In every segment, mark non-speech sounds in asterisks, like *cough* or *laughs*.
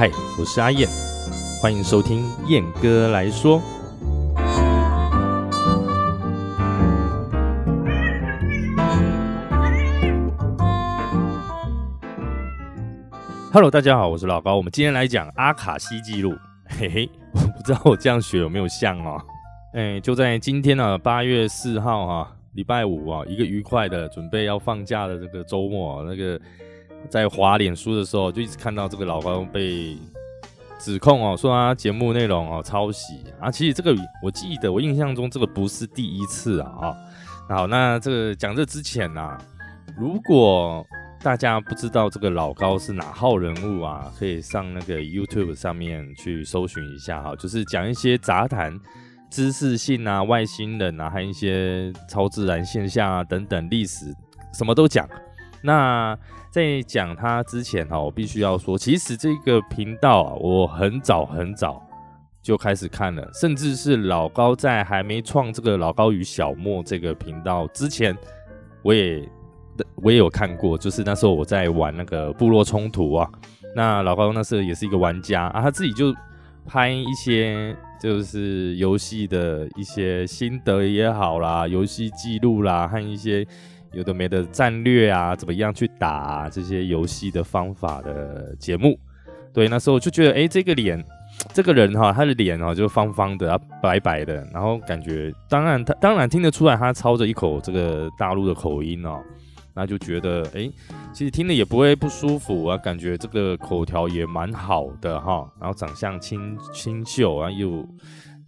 嗨，我是阿燕，欢迎收听燕哥来说。Hello，大家好，我是老高。我们今天来讲阿卡西记录。嘿嘿，我不知道我这样学有没有像哦。哎，就在今天呢，八月四号啊，礼拜五啊，一个愉快的准备要放假的这个周末，那个在滑脸书的时候，就一直看到这个老高被指控哦，说他节目内容哦抄袭啊。其实这个我记得，我印象中这个不是第一次啊。啊，好，那这个讲这之前呢，如果大家不知道这个老高是哪号人物啊？可以上那个 YouTube 上面去搜寻一下哈，就是讲一些杂谈、知识性啊、外星人啊，还有一些超自然现象啊等等历史，什么都讲。那在讲他之前哈，我必须要说，其实这个频道啊，我很早很早就开始看了，甚至是老高在还没创这个老高与小莫这个频道之前，我也。我也有看过，就是那时候我在玩那个部落冲突啊，那老高那时候也是一个玩家啊，他自己就拍一些就是游戏的一些心得也好啦，游戏记录啦，和一些有的没的战略啊，怎么样去打这些游戏的方法的节目。对，那时候就觉得，哎，这个脸，这个人哈，他的脸哦就方方的啊，白白的，然后感觉，当然他当然听得出来，他操着一口这个大陆的口音哦。那就觉得，哎，其实听了也不会不舒服啊，感觉这个口条也蛮好的哈，然后长相清清秀啊，又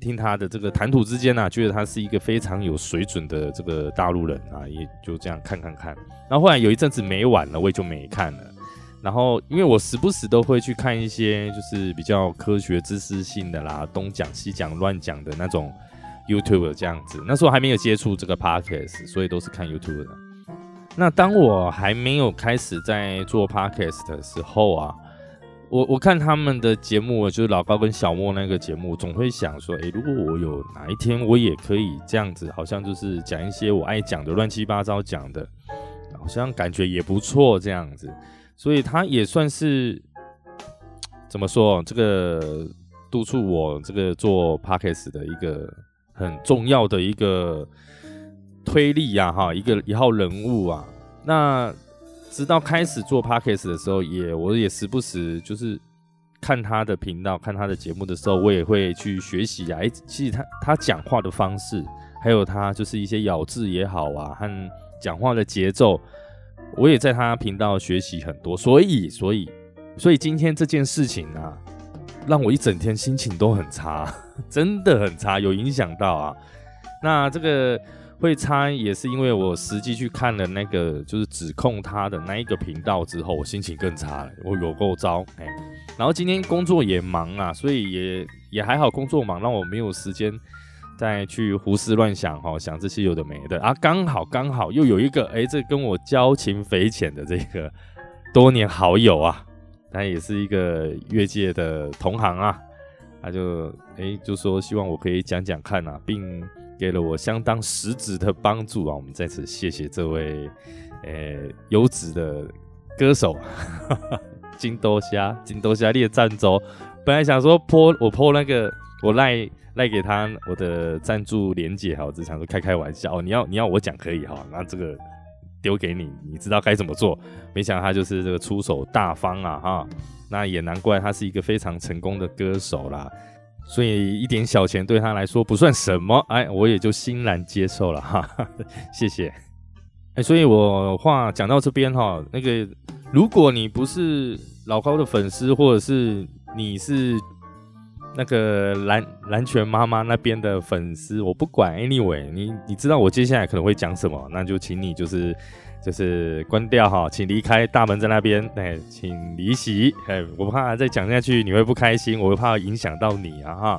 听他的这个谈吐之间呢，觉得他是一个非常有水准的这个大陆人啊，也就这样看看看。然后后来有一阵子没玩了，我也就没看了。然后因为我时不时都会去看一些就是比较科学知识性的啦，东讲西讲乱讲的那种 YouTube 这样子。那时候还没有接触这个 Podcast，所以都是看 YouTube 的。那当我还没有开始在做 podcast 的时候啊，我我看他们的节目，就是老高跟小莫那个节目，总会想说，诶，如果我有哪一天我也可以这样子，好像就是讲一些我爱讲的乱七八糟讲的，好像感觉也不错这样子，所以他也算是怎么说，这个督促我这个做 p o c k s t 的一个很重要的一个。推力呀，哈，一个一号人物啊。那直到开始做 podcast 的时候，也我也时不时就是看他的频道、看他的节目的时候，我也会去学习啊。哎，其实他他讲话的方式，还有他就是一些咬字也好啊，和讲话的节奏，我也在他频道学习很多。所以，所以，所以今天这件事情啊，让我一整天心情都很差，*laughs* 真的很差，有影响到啊。那这个。会差也是因为我实际去看了那个就是指控他的那一个频道之后，我心情更差了，我有够糟哎。然后今天工作也忙啊，所以也也还好，工作忙让我没有时间再去胡思乱想哈，想这些有的没的啊。刚好刚好又有一个哎，这跟我交情匪浅的这个多年好友啊，他也是一个越界的同行啊，他就哎就说希望我可以讲讲看啊，并。给了我相当实质的帮助啊！我们在此谢谢这位呃优质的歌手 *laughs* 金多虾金多虾列赞助。本来想说泼我泼那个我赖赖给他我的赞助连结哈，我只想说开开玩笑哦。你要你要我讲可以哈，那这个丢给你，你知道该怎么做。没想到他就是这个出手大方啊哈，那也难怪他是一个非常成功的歌手啦。所以一点小钱对他来说不算什么，哎，我也就欣然接受了哈，哈 *laughs* 谢谢。哎，所以我话讲到这边哈，那个如果你不是老高的粉丝，或者是你是那个蓝蓝泉妈妈那边的粉丝，我不管，anyway，你你知道我接下来可能会讲什么，那就请你就是。就是关掉哈，请离开大门在那边，哎，请离席，哎，我怕再讲下去你会不开心，我会怕影响到你啊哈。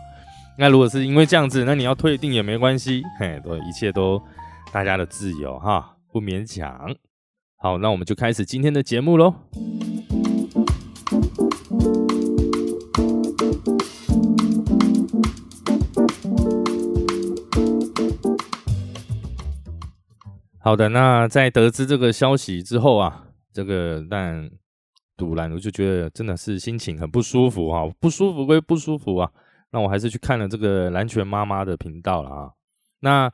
那如果是因为这样子，那你要退订也没关系，嘿，都一切都大家的自由哈，不勉强。好，那我们就开始今天的节目喽。好的，那在得知这个消息之后啊，这个但堵拦，我就觉得真的是心情很不舒服啊，不舒服归不舒服啊，那我还是去看了这个蓝泉妈妈的频道了啊。那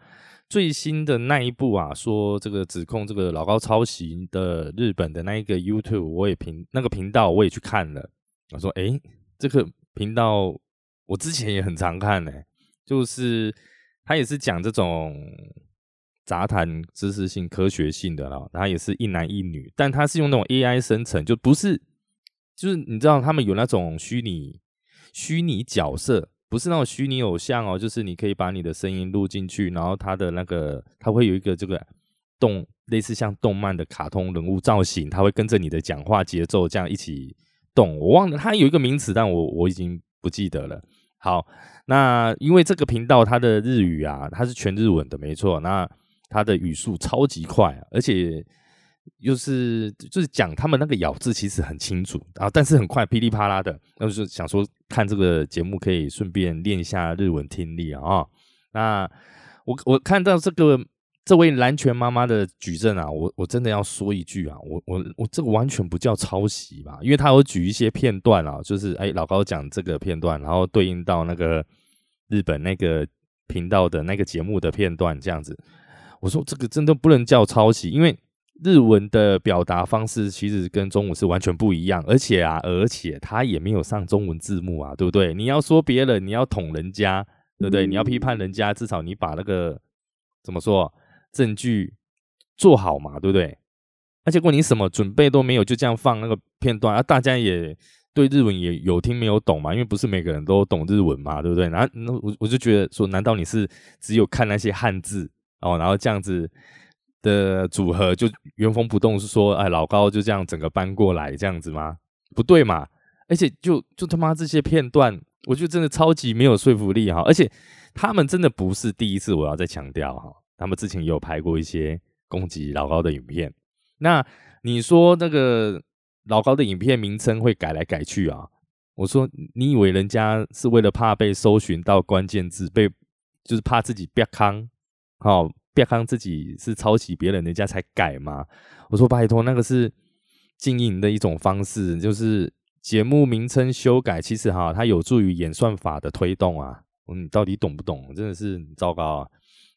最新的那一部啊，说这个指控这个老高抄袭的日本的那一个 YouTube，我也频那个频道我也去看了。我说，哎，这个频道我之前也很常看呢，就是他也是讲这种杂谈知识性、科学性的啦。他也是一男一女，但他是用那种 AI 生成，就不是，就是你知道他们有那种虚拟虚拟角色。不是那种虚拟偶像哦，就是你可以把你的声音录进去，然后它的那个它会有一个这个动类似像动漫的卡通人物造型，它会跟着你的讲话节奏这样一起动。我忘了它有一个名词，但我我已经不记得了。好，那因为这个频道它的日语啊，它是全日文的，没错。那他的语速超级快，而且。又是就是讲他们那个咬字其实很清楚啊，但是很快噼里啪啦的，那就是想说看这个节目可以顺便练一下日文听力啊。那我我看到这个这位蓝泉妈妈的举证啊，我我真的要说一句啊，我我我这个完全不叫抄袭吧，因为他有举一些片段啊，就是哎老高讲这个片段，然后对应到那个日本那个频道的那个节目的片段这样子，我说这个真的不能叫抄袭，因为。日文的表达方式其实跟中文是完全不一样，而且啊，而且他也没有上中文字幕啊，对不对？你要说别人，你要捅人家，对不对？你要批判人家，至少你把那个怎么说证据做好嘛，对不对？那结果你什么准备都没有，就这样放那个片段啊？大家也对日文也有听没有懂嘛？因为不是每个人都懂日文嘛，对不对？然后我我就觉得说，难道你是只有看那些汉字哦，然后这样子？的组合就原封不动是说，哎，老高就这样整个搬过来这样子吗？不对嘛！而且就就他妈这些片段，我觉得真的超级没有说服力哈！而且他们真的不是第一次，我要再强调哈，他们之前有拍过一些攻击老高的影片。那你说那个老高的影片名称会改来改去啊？我说你以为人家是为了怕被搜寻到关键字，被就是怕自己别康好？别康自己是抄袭别人，人家才改吗？我说拜托，那个是经营的一种方式，就是节目名称修改，其实哈，它有助于演算法的推动啊。你到底懂不懂？真的是糟糕啊！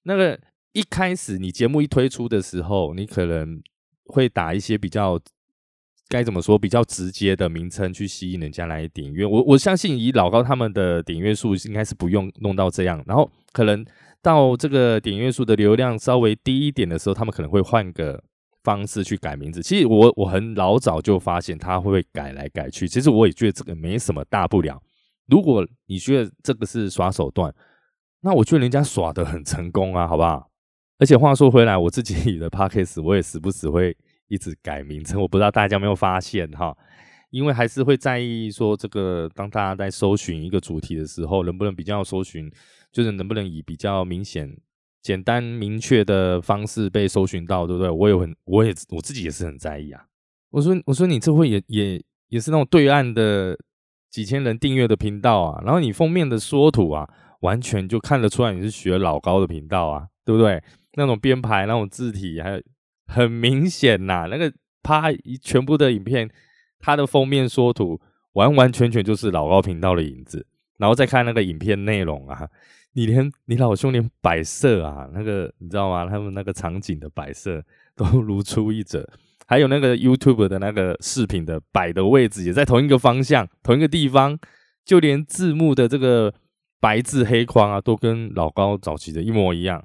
那个一开始你节目一推出的时候，你可能会打一些比较该怎么说比较直接的名称去吸引人家来点阅。我我相信以老高他们的点阅数，应该是不用弄到这样，然后可能。到这个点阅数的流量稍微低一点的时候，他们可能会换个方式去改名字。其实我我很老早就发现他会改来改去，其实我也觉得这个没什么大不了。如果你觉得这个是耍手段，那我觉得人家耍的很成功啊，好不好？而且话说回来，我自己的 p o c k s t 我也时不时会一直改名称，我不知道大家有没有发现哈？因为还是会在意说这个，当大家在搜寻一个主题的时候，能不能比较搜寻。就是能不能以比较明显、简单、明确的方式被搜寻到，对不对？我有很，我也我自己也是很在意啊。我说，我说你这会也也也是那种对岸的几千人订阅的频道啊，然后你封面的缩图啊，完全就看得出来你是学老高的频道啊，对不对？那种编排、那种字体，还有很明显呐，那个啪一全部的影片，它的封面缩图完完全全就是老高频道的影子，然后再看那个影片内容啊。你连你老兄连摆设啊，那个你知道吗？他们那个场景的摆设都如出一辙，还有那个 YouTube 的那个视频的摆的位置也在同一个方向、同一个地方，就连字幕的这个白字黑框啊，都跟老高早期的一模一样。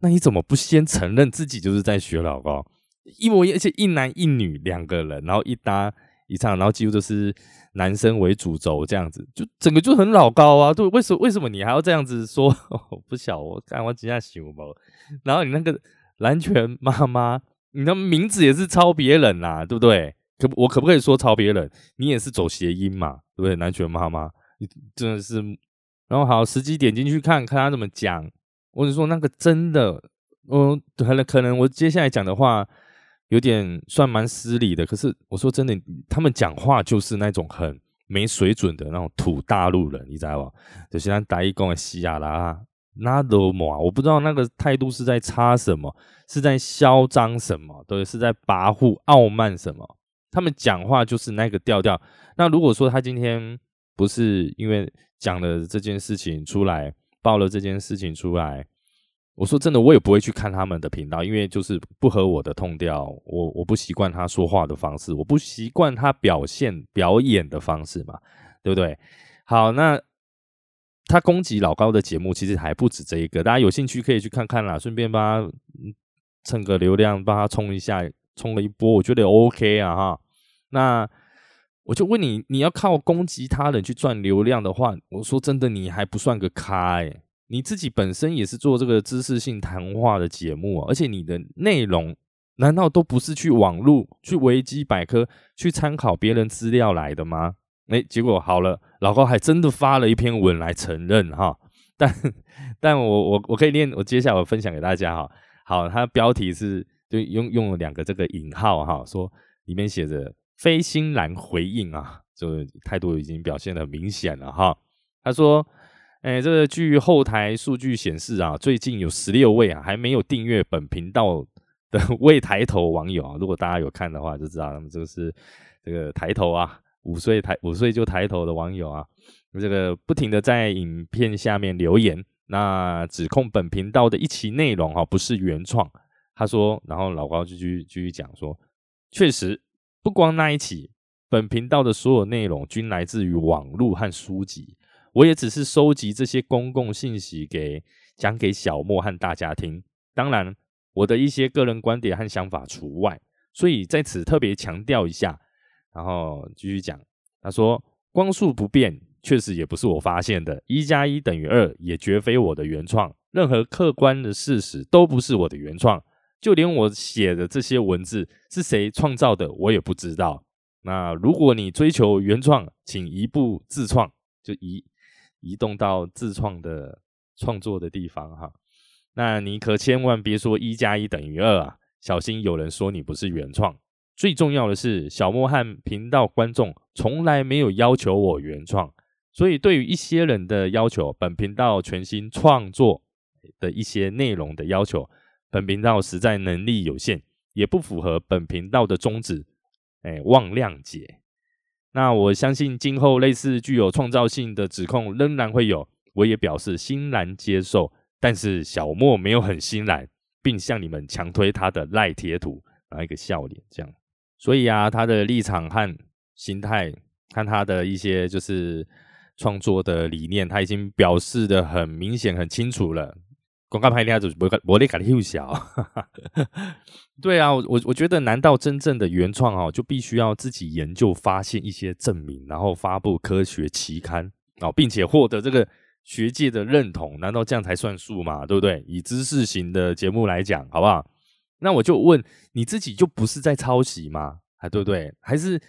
那你怎么不先承认自己就是在学老高？一模一样，而且一男一女两个人，然后一搭一唱，然后几乎都是。男生为主轴这样子，就整个就很老高啊！对，为什么为什么你还要这样子说？*laughs* 不晓我看我几下想不。然后你那个蓝拳妈妈，你的名字也是抄别人呐，对不对？可我可不可以说抄别人？你也是走谐音嘛，对不对？蓝拳妈妈，你真的是。然后好，实际点进去看看他怎么讲。我就说那个真的，嗯，可能可能我接下来讲的话。有点算蛮失礼的，可是我说真的，他们讲话就是那种很没水准的那种土大陆人，你知道吧？就像打一工的西亚啦那都么，我不知道那个态度是在插什么，是在嚣张什么，对，是在跋扈傲慢什么？他们讲话就是那个调调。那如果说他今天不是因为讲了这件事情出来，爆了这件事情出来，我说真的，我也不会去看他们的频道，因为就是不合我的痛调，我我不习惯他说话的方式，我不习惯他表现表演的方式嘛，对不对？好，那。他攻击老高的节目其实还不止这一个，大家有兴趣可以去看看啦，顺便帮他蹭个流量，帮他冲一下，冲了一波，我觉得 OK 啊哈。那我就问你，你要靠攻击他人去赚流量的话，我说真的，你还不算个咖哎，你自己本身也是做这个知识性谈话的节目，而且你的内容难道都不是去网络、去维基百科、去参考别人资料来的吗？哎，结果好了，老高还真的发了一篇文来承认哈，但但我我我可以念，我接下来我分享给大家哈。好，它标题是就用用了两个这个引号哈，说里面写着非新兰回应啊，就态度已经表现的明显了哈。他说，哎，这个据后台数据显示啊，最近有十六位啊还没有订阅本频道的 *laughs* 未抬头网友啊，如果大家有看的话就知道，他们这个是这个抬头啊。五岁抬五岁就抬头的网友啊，这个不停的在影片下面留言，那指控本频道的一期内容哈不是原创。他说，然后老高就继续继续讲说，确实不光那一期，本频道的所有内容均来自于网络和书籍，我也只是收集这些公共信息给讲给小莫和大家听，当然我的一些个人观点和想法除外，所以在此特别强调一下。然后继续讲，他说光速不变，确实也不是我发现的，一加一等于二也绝非我的原创，任何客观的事实都不是我的原创，就连我写的这些文字是谁创造的，我也不知道。那如果你追求原创，请移步自创，就移移动到自创的创作的地方哈。那你可千万别说一加一等于二啊，小心有人说你不是原创。最重要的是，小莫和频道观众从来没有要求我原创，所以对于一些人的要求，本频道全新创作的一些内容的要求，本频道实在能力有限，也不符合本频道的宗旨，哎，望谅解。那我相信今后类似具有创造性的指控仍然会有，我也表示欣然接受。但是小莫没有很欣然，并向你们强推他的赖贴图，拿一个笑脸这样。所以啊，他的立场和心态，看他的一些就是创作的理念，他已经表示的很明显、很清楚了。广告拍下就不我得改的又小，*laughs* 对啊，我我我觉得，难道真正的原创哦，就必须要自己研究、发现一些证明，然后发布科学期刊哦，并且获得这个学界的认同？难道这样才算数吗？对不对？以知识型的节目来讲，好不好？那我就问你自己，就不是在抄袭吗？还对不对？还是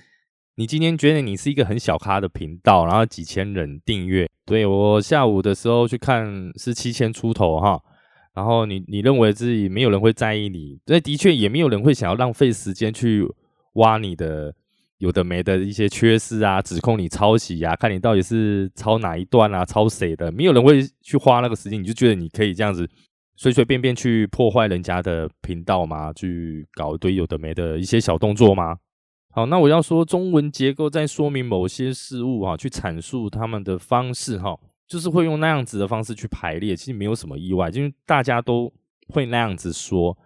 你今天觉得你是一个很小咖的频道，然后几千人订阅？对我下午的时候去看是七千出头哈。然后你你认为自己没有人会在意你？那的确也没有人会想要浪费时间去挖你的有的没的一些缺失啊，指控你抄袭啊，看你到底是抄哪一段啊，抄谁的？没有人会去花那个时间，你就觉得你可以这样子。随随便便去破坏人家的频道吗？去搞一堆有的没的一些小动作吗？好，那我要说中文结构在说明某些事物哈，去阐述他们的方式哈，就是会用那样子的方式去排列，其实没有什么意外，因为大家都会那样子说。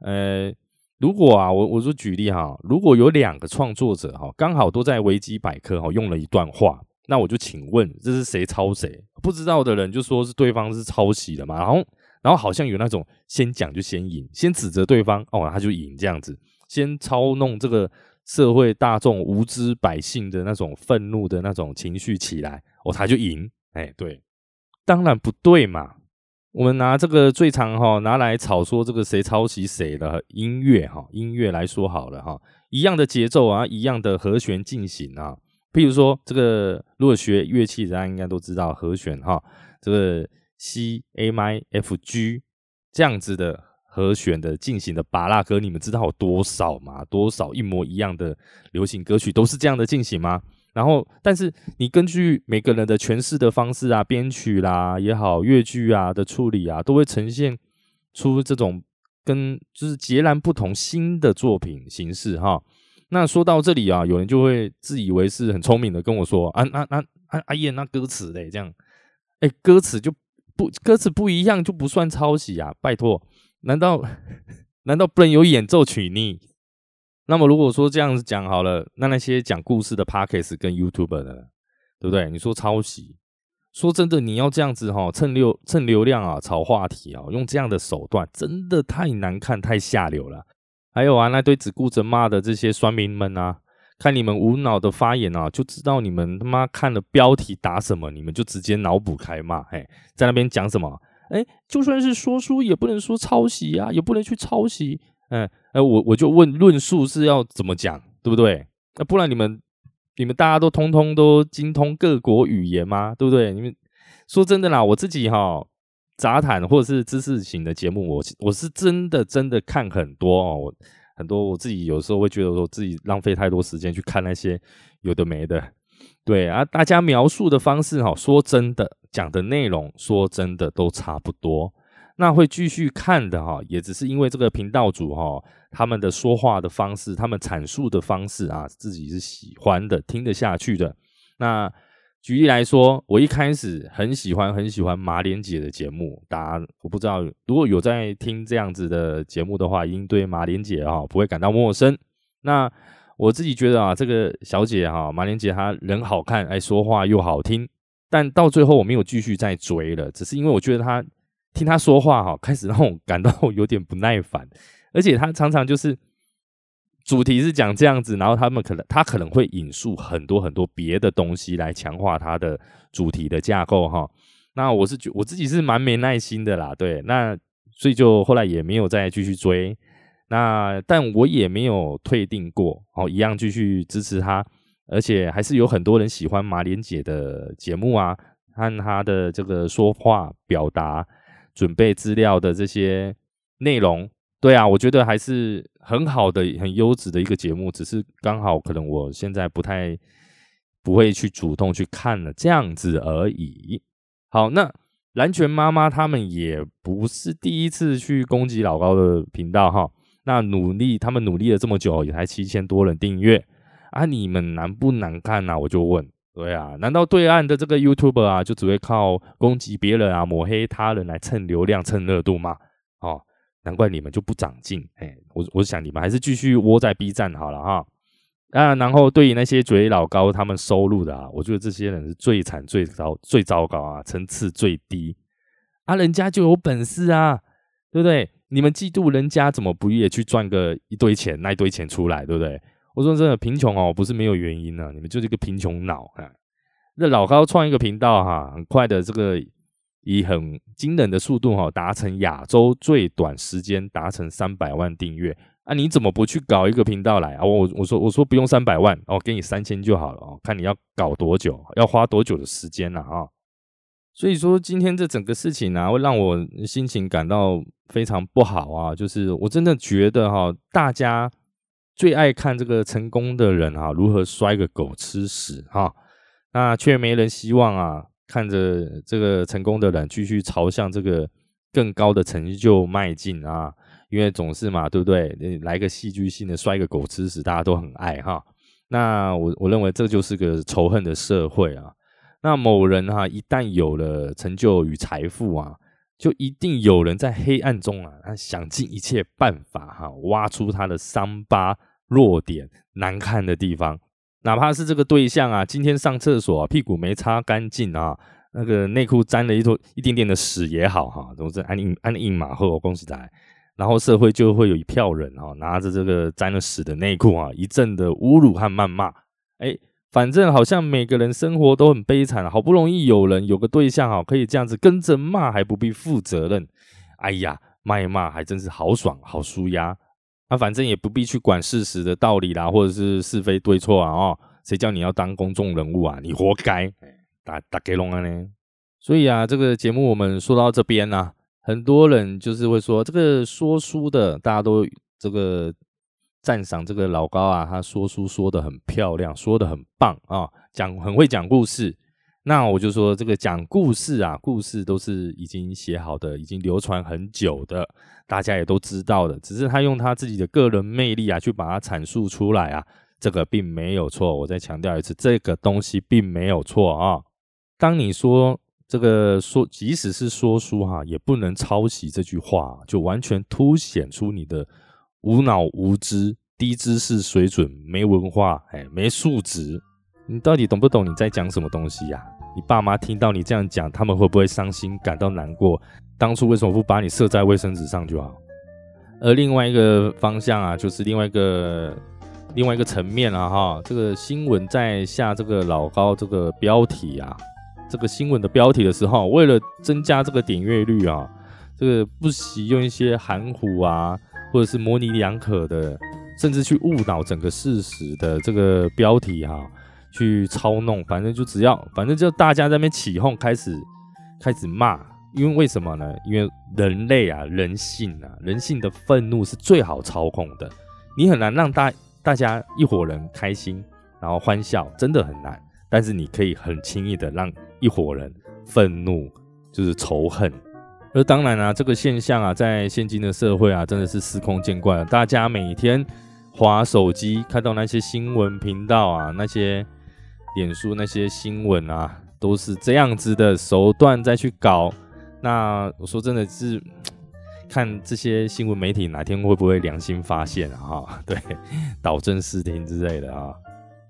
呃，如果啊，我我就举例哈，如果有两个创作者哈，刚好都在维基百科哈用了一段话，那我就请问这是谁抄谁？不知道的人就说是对方是抄袭的嘛，然后。然后好像有那种先讲就先赢，先指责对方哦，他就赢这样子，先操弄这个社会大众无知百姓的那种愤怒的那种情绪起来，哦，他就赢。哎，对，当然不对嘛。我们拿这个最常哈拿来炒说这个谁抄袭谁的音乐哈，音乐来说好了哈，一样的节奏啊，一样的和弦进行啊。譬如说这个如果学乐器，大家应该都知道和弦哈，这个。C A MI F G 这样子的和弦的进行的巴拉歌，你们知道有多少吗？多少一模一样的流行歌曲都是这样的进行吗？然后，但是你根据每个人的诠释的方式啊，编曲啦也好，乐句啊的处理啊，都会呈现出这种跟就是截然不同新的作品形式哈。那说到这里啊，有人就会自以为是很聪明的跟我说：“啊，那那啊阿燕那歌词嘞，这样，哎，歌词就不歌词不一样就不算抄袭啊？拜托，难道 *laughs* 难道不能有演奏曲呢？那么如果说这样子讲好了，那那些讲故事的 p a r k e s 跟 YouTube 的，对不对？你说抄袭？说真的，你要这样子哈，蹭流蹭流量啊，炒话题啊，用这样的手段，真的太难看，太下流了。”还有啊，那堆只顾着骂的这些酸民们啊，看你们无脑的发言啊，就知道你们他妈看了标题打什么，你们就直接脑补开骂。嘿，在那边讲什么？哎，就算是说书，也不能说抄袭啊，也不能去抄袭。嗯，哎，我我就问，论述是要怎么讲，对不对？那不然你们你们大家都通通都精通各国语言吗？对不对？你们说真的啦，我自己哈。杂谈或者是知识型的节目，我我是真的真的看很多哦，很多我自己有时候会觉得说自己浪费太多时间去看那些有的没的，对啊，大家描述的方式哈，说真的讲的内容说真的都差不多，那会继续看的哈，也只是因为这个频道主哈他们的说话的方式，他们阐述的方式啊，自己是喜欢的，听得下去的，那。举例来说，我一开始很喜欢很喜欢马莲姐的节目，大家我不知道如果有在听这样子的节目的话，应对马莲姐哈不会感到陌生。那我自己觉得啊，这个小姐哈马莲姐她人好看，爱说话又好听，但到最后我没有继续再追了，只是因为我觉得她听她说话哈，开始让我感到有点不耐烦，而且她常常就是。主题是讲这样子，然后他们可能她可能会引述很多很多别的东西来强化她的主题的架构哈。那我是觉我自己是蛮没耐心的啦，对，那所以就后来也没有再继续追。那但我也没有退订过，哦，一样继续支持他，而且还是有很多人喜欢马莲姐的节目啊，和她的这个说话表达、准备资料的这些内容。对啊，我觉得还是很好的、很优质的一个节目，只是刚好可能我现在不太不会去主动去看了这样子而已。好，那蓝泉妈妈他们也不是第一次去攻击老高的频道哈。那努力，他们努力了这么久，也才七千多人订阅啊，你们难不难看呢？我就问，对啊，难道对岸的这个 YouTuber 啊，就只会靠攻击别人啊、抹黑他人来蹭流量、蹭热度吗？哦。难怪你们就不长进，哎，我我想你们还是继续窝在 B 站好了哈。啊，然后对于那些嘴老高他们收入的啊，我觉得这些人是最惨、最糟、最糟糕啊，层次最低啊，人家就有本事啊，对不对？你们嫉妒人家，怎么不也去赚个一堆钱，那一堆钱出来，对不对？我说真的，贫穷哦，不是没有原因的，你们就是一个贫穷脑啊。那老高创一个频道哈，很快的这个。以很惊人的速度哈，达成亚洲最短时间达成三百万订阅啊！你怎么不去搞一个频道来啊？我我说我说不用三百万哦，给你三千就好了哦，看你要搞多久，要花多久的时间了啊！所以说今天这整个事情呢，会让我心情感到非常不好啊！就是我真的觉得哈，大家最爱看这个成功的人啊，如何摔个狗吃屎哈，那却没人希望啊。看着这个成功的人继续朝向这个更高的成就迈进啊，因为总是嘛，对不对？来个戏剧性的摔个狗吃屎，大家都很爱哈。那我我认为这就是个仇恨的社会啊。那某人哈，一旦有了成就与财富啊，就一定有人在黑暗中啊，他想尽一切办法哈，挖出他的伤疤、弱点、难看的地方。哪怕是这个对象啊，今天上厕所屁股没擦干净啊，那个内裤沾了一坨一点点的屎也好哈，总之按印按印马后，恭喜他。然后社会就会有一票人啊，拿着这个沾了屎的内裤啊，一阵的侮辱和谩骂。哎，反正好像每个人生活都很悲惨，好不容易有人有个对象啊，可以这样子跟着骂，还不必负责任。哎呀，骂一骂还真是好爽，好舒压。那反正也不必去管事实的道理啦，或者是是非对错啊！哦，谁叫你要当公众人物啊？你活该！打打给龙啊呢？所以啊，这个节目我们说到这边呢，很多人就是会说，这个说书的大家都这个赞赏这个老高啊，他说书说的很漂亮，说的很棒啊，讲很会讲故事。那我就说这个讲故事啊，故事都是已经写好的，已经流传很久的，大家也都知道的，只是他用他自己的个人魅力啊，去把它阐述出来啊，这个并没有错。我再强调一次，这个东西并没有错啊。当你说这个说，即使是说书哈，也不能抄袭这句话，就完全凸显出你的无脑无知、低知识水准、没文化、哎，没素质。你到底懂不懂你在讲什么东西呀？你爸妈听到你这样讲，他们会不会伤心、感到难过？当初为什么不把你设在卫生纸上就好？而另外一个方向啊，就是另外一个另外一个层面了哈。这个新闻在下这个老高这个标题啊，这个新闻的标题的时候，为了增加这个点阅率啊，这个不惜用一些含糊啊，或者是模棱两可的，甚至去误导整个事实的这个标题哈。去操弄，反正就只要，反正就大家在那边起哄，开始开始骂，因为为什么呢？因为人类啊，人性啊，人性的愤怒是最好操控的，你很难让大大家一伙人开心，然后欢笑，真的很难。但是你可以很轻易的让一伙人愤怒，就是仇恨。而当然啊，这个现象啊，在现今的社会啊，真的是司空见惯了，大家每天划手机，看到那些新闻频道啊，那些。脸书那些新闻啊，都是这样子的手段再去搞。那我说真的是，看这些新闻媒体哪天会不会良心发现啊？哈，对，导正视听之类的啊。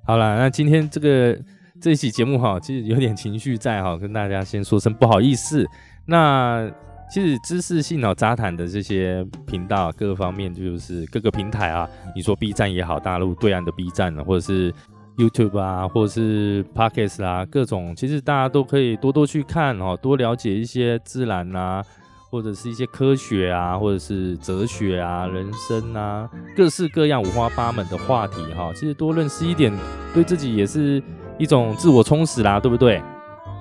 好了，那今天这个这一期节目哈，其实有点情绪在哈，跟大家先说声不好意思。那其实知识性脑杂谈的这些频道，各个方面就是各个平台啊，你说 B 站也好，大陆对岸的 B 站呢或者是。YouTube 啊，或者是 Podcast 啊，各种其实大家都可以多多去看哦，多了解一些自然啊，或者是一些科学啊，或者是哲学啊、人生啊，各式各样五花八门的话题哈。其实多认识一点，对自己也是一种自我充实啦，对不对？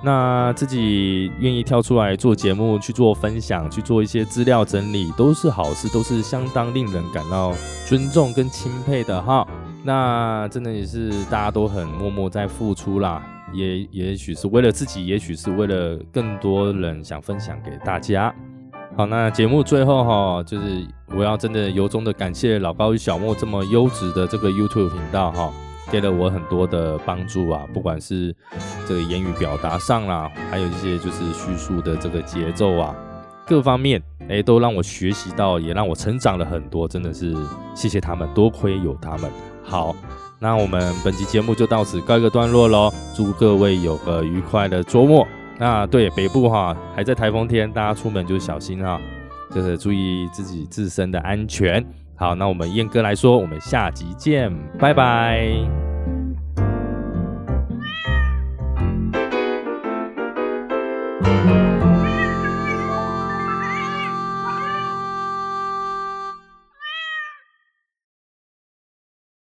那自己愿意跳出来做节目、去做分享、去做一些资料整理，都是好事，都是相当令人感到尊重跟钦佩的哈。那真的也是大家都很默默在付出啦，也也许是为了自己，也许是为了更多人想分享给大家。好，那节目最后哈，就是我要真的由衷的感谢老高与小莫这么优质的这个 YouTube 频道哈，给了我很多的帮助啊，不管是这个言语表达上啦，还有一些就是叙述的这个节奏啊，各方面哎都让我学习到，也让我成长了很多，真的是谢谢他们，多亏有他们。好，那我们本期节目就到此告一个段落喽。祝各位有个愉快的周末。那对北部哈还在台风天，大家出门就小心哈，就是注意自己自身的安全。好，那我们燕哥来说，我们下集见，拜拜。